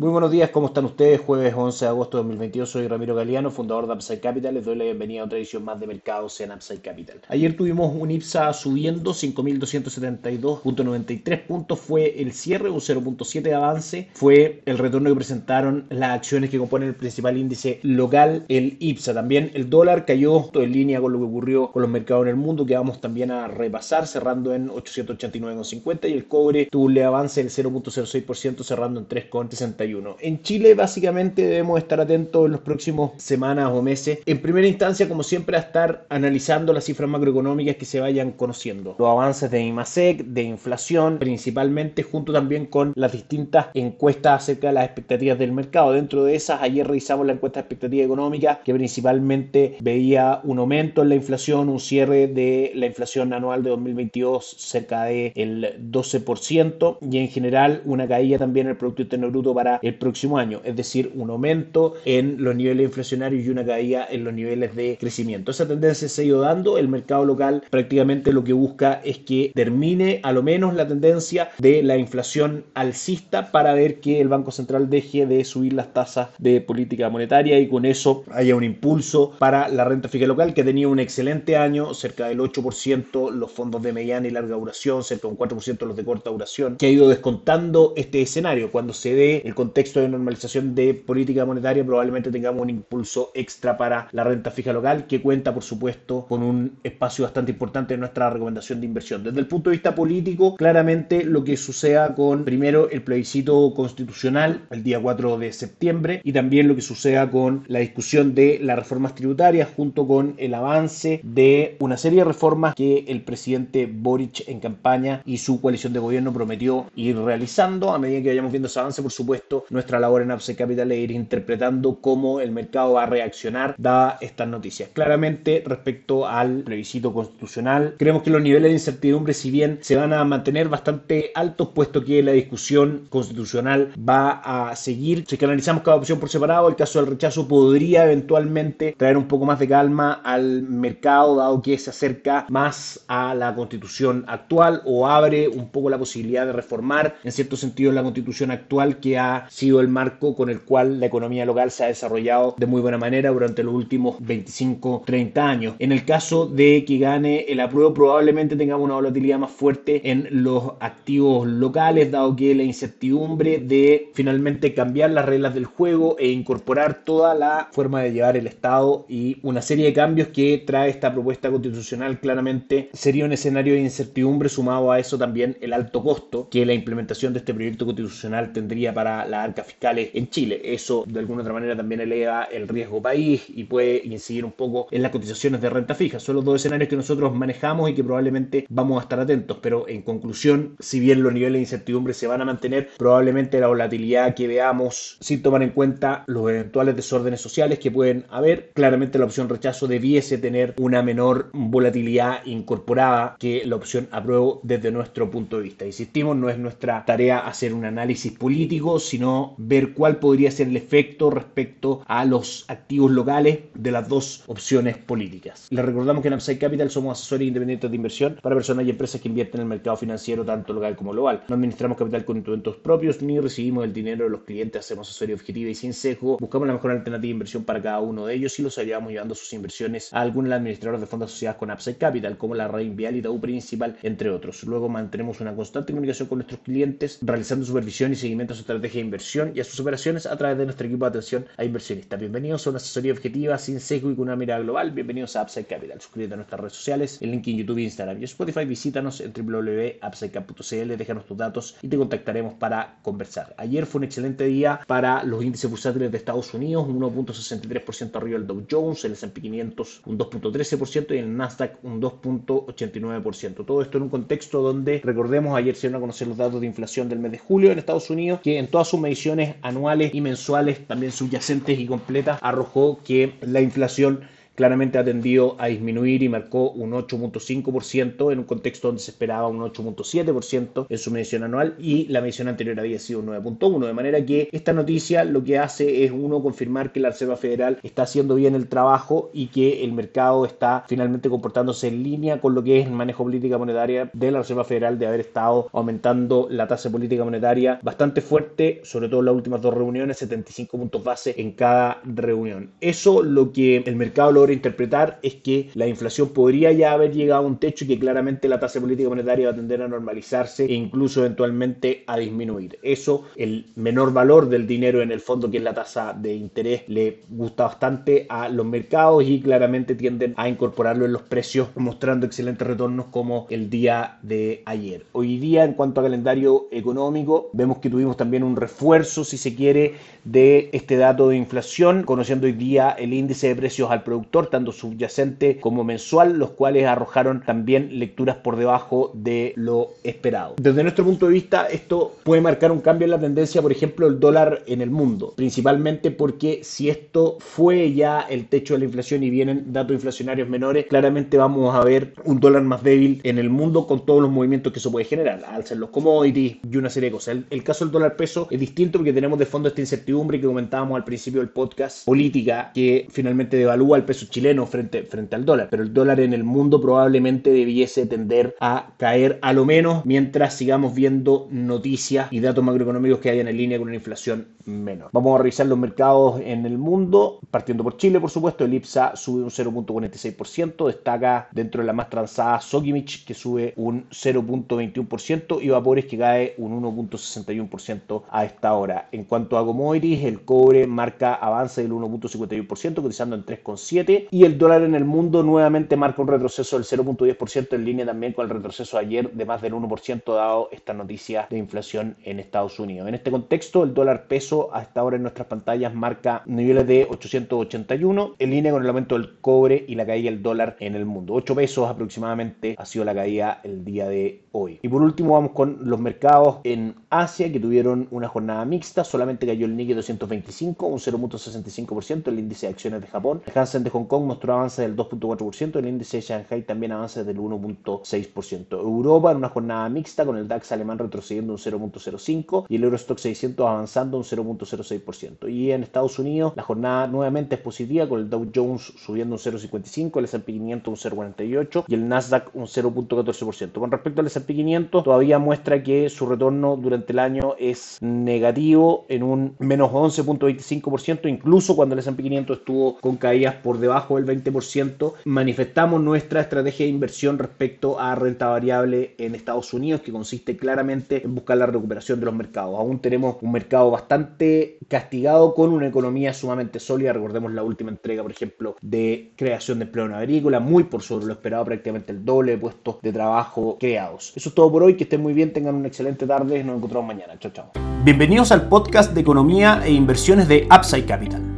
Muy buenos días, ¿cómo están ustedes? Jueves 11 de agosto de 2022, soy Ramiro Galeano, fundador de Upside Capital. Les doy la bienvenida a otra edición más de mercados en Upside Capital. Ayer tuvimos un IPSA subiendo 5.272.93 puntos, fue el cierre, un 0.7 de avance, fue el retorno que presentaron las acciones que componen el principal índice local, el IPSA. También el dólar cayó todo en línea con lo que ocurrió con los mercados en el mundo, que vamos también a repasar, cerrando en 889.50 y el cobre tuvo un avance del 0.06%, cerrando en 3.61. En Chile básicamente debemos estar atentos en las próximas semanas o meses. En primera instancia, como siempre, a estar analizando las cifras macroeconómicas que se vayan conociendo. Los avances de IMASEC, de inflación, principalmente junto también con las distintas encuestas acerca de las expectativas del mercado. Dentro de esas, ayer revisamos la encuesta de expectativa económica que principalmente veía un aumento en la inflación, un cierre de la inflación anual de 2022 cerca del 12% y en general una caída también en el Producto Interno Bruto para el próximo año, es decir, un aumento en los niveles inflacionarios y una caída en los niveles de crecimiento. Esa tendencia se ha ido dando, el mercado local prácticamente lo que busca es que termine a lo menos la tendencia de la inflación alcista para ver que el Banco Central deje de subir las tasas de política monetaria y con eso haya un impulso para la renta fija local que tenía un excelente año, cerca del 8% los fondos de mediana y larga duración, cerca de un 4% los de corta duración, que ha ido descontando este escenario. Cuando se dé el contexto de normalización de política monetaria, probablemente tengamos un impulso extra para la renta fija local, que cuenta, por supuesto, con un espacio bastante importante en nuestra recomendación de inversión. Desde el punto de vista político, claramente lo que suceda con, primero, el plebiscito constitucional el día 4 de septiembre y también lo que suceda con la discusión de las reformas tributarias junto con el avance de una serie de reformas que el presidente Boric en campaña y su coalición de gobierno prometió ir realizando. A medida que vayamos viendo ese avance, por supuesto, nuestra labor en Upside Capital es ir interpretando cómo el mercado va a reaccionar dadas estas noticias. Claramente, respecto al plebiscito constitucional, creemos que los niveles de incertidumbre, si bien se van a mantener bastante altos, puesto que la discusión constitucional va a seguir. Si que analizamos cada opción por separado, el caso del rechazo podría eventualmente traer un poco más de calma al mercado, dado que se acerca más a la constitución actual o abre un poco la posibilidad de reformar en cierto sentido la constitución actual que ha sido el marco con el cual la economía local se ha desarrollado de muy buena manera durante los últimos 25, 30 años. En el caso de que gane el apruebo, probablemente tengamos una volatilidad más fuerte en los activos locales, dado que la incertidumbre de finalmente cambiar las reglas del juego e incorporar toda la forma de llevar el Estado y una serie de cambios que trae esta propuesta constitucional claramente sería un escenario de incertidumbre sumado a eso también el alto costo que la implementación de este proyecto constitucional tendría para las arcas fiscales en Chile. Eso de alguna otra manera también eleva el riesgo país y puede incidir un poco en las cotizaciones de renta fija. Son los dos escenarios que nosotros manejamos y que probablemente vamos a estar atentos. Pero en conclusión, si bien los niveles de incertidumbre se van a mantener, probablemente la volatilidad que veamos sin tomar en cuenta los eventuales desórdenes sociales que pueden haber, claramente la opción rechazo debiese tener una menor volatilidad incorporada que la opción apruebo desde nuestro punto de vista. Insistimos, no es nuestra tarea hacer un análisis político, sino sino ver cuál podría ser el efecto respecto a los activos locales de las dos opciones políticas. Les recordamos que en Upside Capital somos asesores independientes de inversión para personas y empresas que invierten en el mercado financiero tanto local como global. No administramos capital con instrumentos propios ni recibimos el dinero de los clientes, hacemos asesoría objetiva y sin sesgo, buscamos la mejor alternativa de inversión para cada uno de ellos y los ayudamos llevando sus inversiones a algunos de administradores de fondos asociados con Upside Capital, como la Red Vial y Tau Principal, entre otros. Luego mantenemos una constante comunicación con nuestros clientes, realizando supervisión y seguimiento a su estrategia de inversión y a sus operaciones a través de nuestro equipo de atención a inversionistas. Bienvenidos a una asesoría objetiva, sin sesgo y con una mirada global. Bienvenidos a Upside Capital. Suscríbete a nuestras redes sociales, el link en YouTube, Instagram y Spotify. Visítanos en www.upsidecap.cl, déjanos tus datos y te contactaremos para conversar. Ayer fue un excelente día para los índices bursátiles de Estados Unidos, un 1.63% arriba del Dow Jones, el S&P 500 un 2.13% y el Nasdaq un 2.89%. Todo esto en un contexto donde, recordemos, ayer se iban a conocer los datos de inflación del mes de julio en Estados Unidos, que en todas sus mediciones anuales y mensuales, también subyacentes y completas, arrojó que la inflación claramente ha tendido a disminuir y marcó un 8.5% en un contexto donde se esperaba un 8.7% en su medición anual y la medición anterior había sido un 9.1%. De manera que esta noticia lo que hace es uno confirmar que la Reserva Federal está haciendo bien el trabajo y que el mercado está finalmente comportándose en línea con lo que es el manejo política monetaria de la Reserva Federal de haber estado aumentando la tasa política monetaria bastante fuerte, sobre todo en las últimas dos reuniones, 75 puntos base en cada reunión. Eso lo que el mercado logra interpretar es que la inflación podría ya haber llegado a un techo y que claramente la tasa política monetaria va a tender a normalizarse e incluso eventualmente a disminuir. Eso, el menor valor del dinero en el fondo, que es la tasa de interés, le gusta bastante a los mercados y claramente tienden a incorporarlo en los precios, mostrando excelentes retornos como el día de ayer. Hoy día, en cuanto a calendario económico, vemos que tuvimos también un refuerzo, si se quiere, de este dato de inflación, conociendo hoy día el índice de precios al productor, tanto subyacente como mensual, los cuales arrojaron también lecturas por debajo de lo esperado. Desde nuestro punto de vista, esto puede marcar un cambio en la tendencia, por ejemplo, el dólar en el mundo, principalmente porque si esto fue ya el techo de la inflación y vienen datos inflacionarios menores, claramente vamos a ver un dólar más débil en el mundo con todos los movimientos que eso puede generar, alza en los commodities y una serie de cosas. El caso del dólar peso es distinto porque tenemos de fondo esta incertidumbre que comentábamos al principio del podcast, política, que finalmente devalúa el peso chileno frente, frente al dólar, pero el dólar en el mundo probablemente debiese tender a caer a lo menos mientras sigamos viendo noticias y datos macroeconómicos que hayan en línea con una inflación menor. Vamos a revisar los mercados en el mundo, partiendo por Chile, por supuesto, el IPSA sube un 0.46%, destaca dentro de la más transada Sokimich que sube un 0.21% y Vapores que cae un 1.61% a esta hora. En cuanto a commodities, el cobre marca avance del 1.51%, cotizando en 3.7 y el dólar en el mundo nuevamente marca un retroceso del 0.10% en línea también con el retroceso ayer de más del 1% dado esta noticia de inflación en Estados Unidos. En este contexto, el dólar peso hasta ahora en nuestras pantallas marca niveles de 881 en línea con el aumento del cobre y la caída del dólar en el mundo. 8 pesos aproximadamente ha sido la caída el día de hoy. Y por último vamos con los mercados en Asia que tuvieron una jornada mixta, solamente cayó el Nikkei 225, un 0.65%, el índice de acciones de Japón. El Hansen de Kong mostró avance del 2.4%, el índice de Shanghai también avance del 1.6%. Europa en una jornada mixta con el DAX alemán retrocediendo un 0.05 y el Eurostock 600 avanzando un 0.06%. Y en Estados Unidos la jornada nuevamente es positiva con el Dow Jones subiendo un 0.55, el S&P 500 un 0.48 y el Nasdaq un 0.14%. Con respecto al S&P 500 todavía muestra que su retorno durante el año es negativo en un menos 11.25%, incluso cuando el S&P 500 estuvo con caídas por debajo del 20%, manifestamos nuestra estrategia de inversión respecto a renta variable en Estados Unidos, que consiste claramente en buscar la recuperación de los mercados. Aún tenemos un mercado bastante castigado con una economía sumamente sólida. Recordemos la última entrega, por ejemplo, de creación de empleo en agrícola, muy por sobre lo esperado, prácticamente el doble de puestos de trabajo creados. Eso es todo por hoy, que estén muy bien, tengan una excelente tarde, nos encontramos mañana. Chao, chao. Bienvenidos al podcast de economía e inversiones de Upside Capital.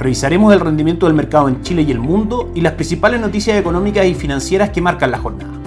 Revisaremos el rendimiento del mercado en Chile y el mundo y las principales noticias económicas y financieras que marcan la jornada.